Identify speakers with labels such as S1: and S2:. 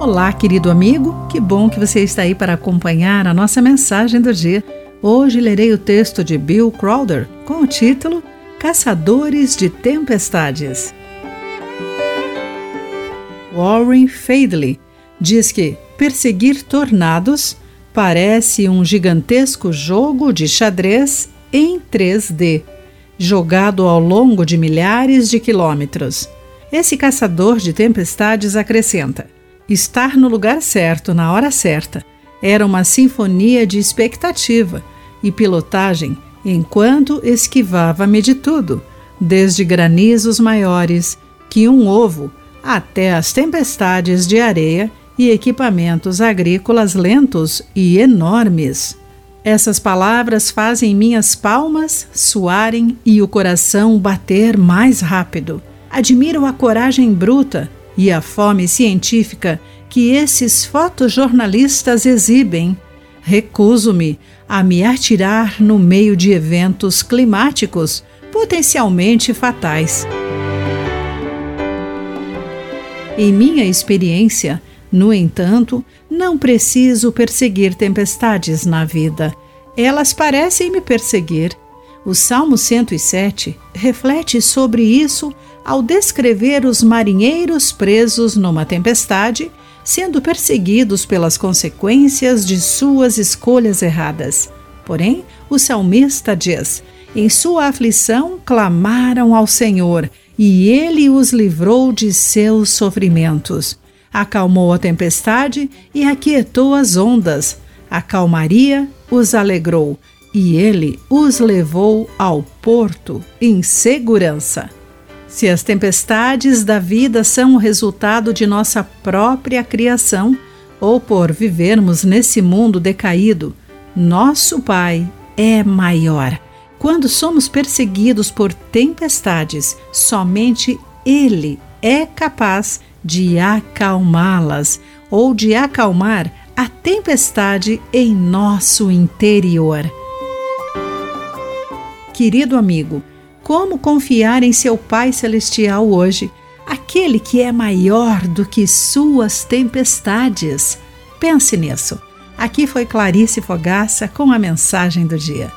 S1: Olá, querido amigo, que bom que você está aí para acompanhar a nossa mensagem do dia. Hoje lerei o texto de Bill Crowder com o título Caçadores de Tempestades. Warren Fadley diz que perseguir tornados parece um gigantesco jogo de xadrez em 3D, jogado ao longo de milhares de quilômetros. Esse caçador de tempestades acrescenta Estar no lugar certo, na hora certa, era uma sinfonia de expectativa e pilotagem enquanto esquivava-me de tudo, desde granizos maiores que um ovo até as tempestades de areia e equipamentos agrícolas lentos e enormes. Essas palavras fazem minhas palmas suarem e o coração bater mais rápido. Admiro a coragem bruta e a fome científica que esses fotojornalistas exibem, recuso-me a me atirar no meio de eventos climáticos potencialmente fatais. Em minha experiência, no entanto, não preciso perseguir tempestades na vida. Elas parecem me perseguir. O Salmo 107 reflete sobre isso ao descrever os marinheiros presos numa tempestade, sendo perseguidos pelas consequências de suas escolhas erradas. Porém, o salmista diz: Em sua aflição clamaram ao Senhor, e ele os livrou de seus sofrimentos. Acalmou a tempestade e aquietou as ondas. A calmaria os alegrou, e ele os levou ao porto em segurança. Se as tempestades da vida são o resultado de nossa própria criação ou por vivermos nesse mundo decaído, nosso Pai é maior. Quando somos perseguidos por tempestades, somente Ele é capaz de acalmá-las ou de acalmar a tempestade em nosso interior. Querido amigo, como confiar em seu Pai Celestial hoje, aquele que é maior do que suas tempestades. Pense nisso. Aqui foi Clarice Fogaça com a mensagem do dia.